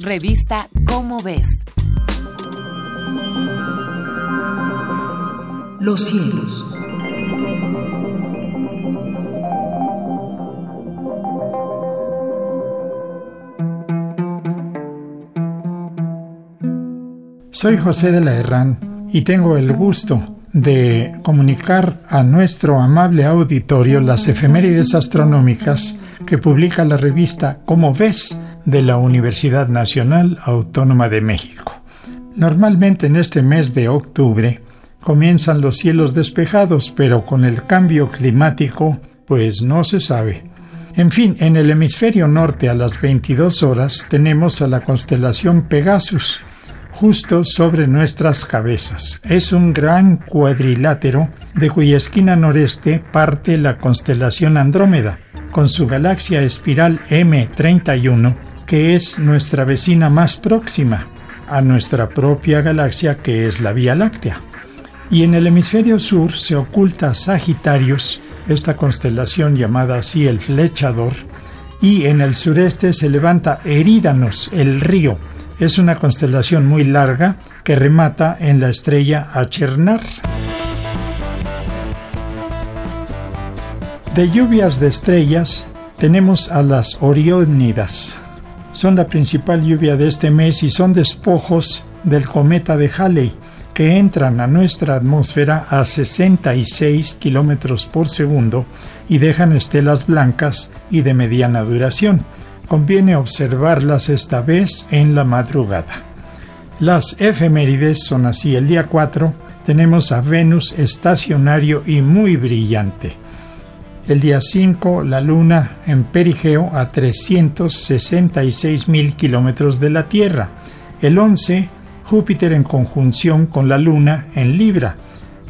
Revista Cómo ves. Los cielos. Soy José de la Herrán y tengo el gusto de comunicar a nuestro amable auditorio las efemérides astronómicas que publica la revista Cómo ves de la Universidad Nacional Autónoma de México. Normalmente en este mes de octubre comienzan los cielos despejados, pero con el cambio climático, pues no se sabe. En fin, en el hemisferio norte a las 22 horas tenemos a la constelación Pegasus, justo sobre nuestras cabezas. Es un gran cuadrilátero de cuya esquina noreste parte la constelación Andrómeda, con su galaxia espiral M31, que es nuestra vecina más próxima a nuestra propia galaxia que es la Vía Láctea. Y en el hemisferio sur se oculta Sagitarius, esta constelación llamada así el flechador, y en el sureste se levanta Erídanos, el río. Es una constelación muy larga que remata en la estrella Achernar. De lluvias de estrellas tenemos a las Oriónidas. Son la principal lluvia de este mes y son despojos del cometa de Halley que entran a nuestra atmósfera a 66 kilómetros por segundo y dejan estelas blancas y de mediana duración. Conviene observarlas esta vez en la madrugada. Las efemérides son así: el día 4 tenemos a Venus estacionario y muy brillante. El día 5, la Luna en perigeo a 366 mil kilómetros de la Tierra. El 11, Júpiter en conjunción con la Luna en Libra,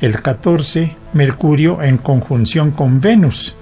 el 14 Mercurio en conjunción con Venus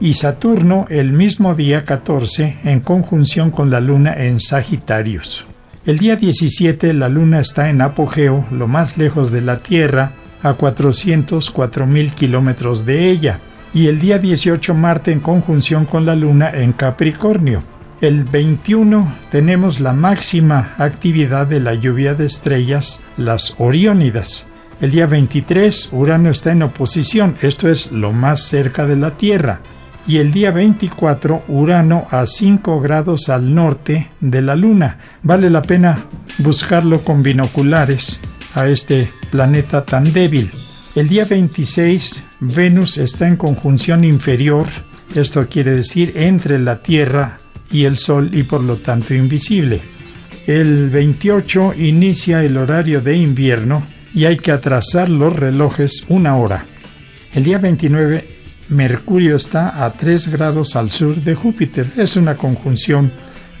y Saturno el mismo día 14 en conjunción con la Luna en Sagitarius. El día 17 la Luna está en apogeo, lo más lejos de la Tierra, a 404 mil kilómetros de ella, y el día 18 Marte en conjunción con la Luna en Capricornio. El 21 tenemos la máxima actividad de la lluvia de estrellas, las Oriónidas. El día 23 Urano está en oposición, esto es lo más cerca de la Tierra. Y el día 24 Urano a 5 grados al norte de la Luna. Vale la pena buscarlo con binoculares a este planeta tan débil. El día 26 Venus está en conjunción inferior, esto quiere decir entre la Tierra y el Sol y por lo tanto invisible. El 28 inicia el horario de invierno y hay que atrasar los relojes una hora. El día 29 Mercurio está a 3 grados al sur de Júpiter. Es una conjunción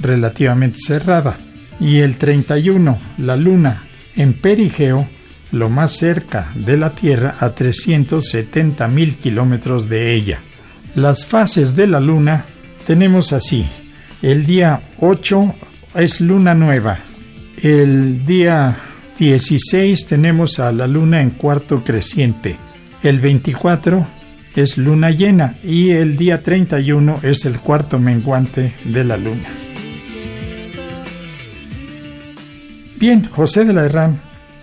relativamente cerrada. Y el 31 la Luna en perigeo, lo más cerca de la Tierra a 370 mil kilómetros de ella. Las fases de la Luna tenemos así. El día 8 es luna nueva. El día 16 tenemos a la luna en cuarto creciente. El 24 es luna llena y el día 31 es el cuarto menguante de la luna. Bien, José de la Herrán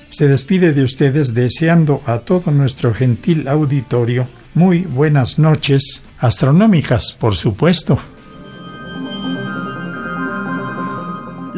se despide de ustedes deseando a todo nuestro gentil auditorio muy buenas noches, astronómicas, por supuesto.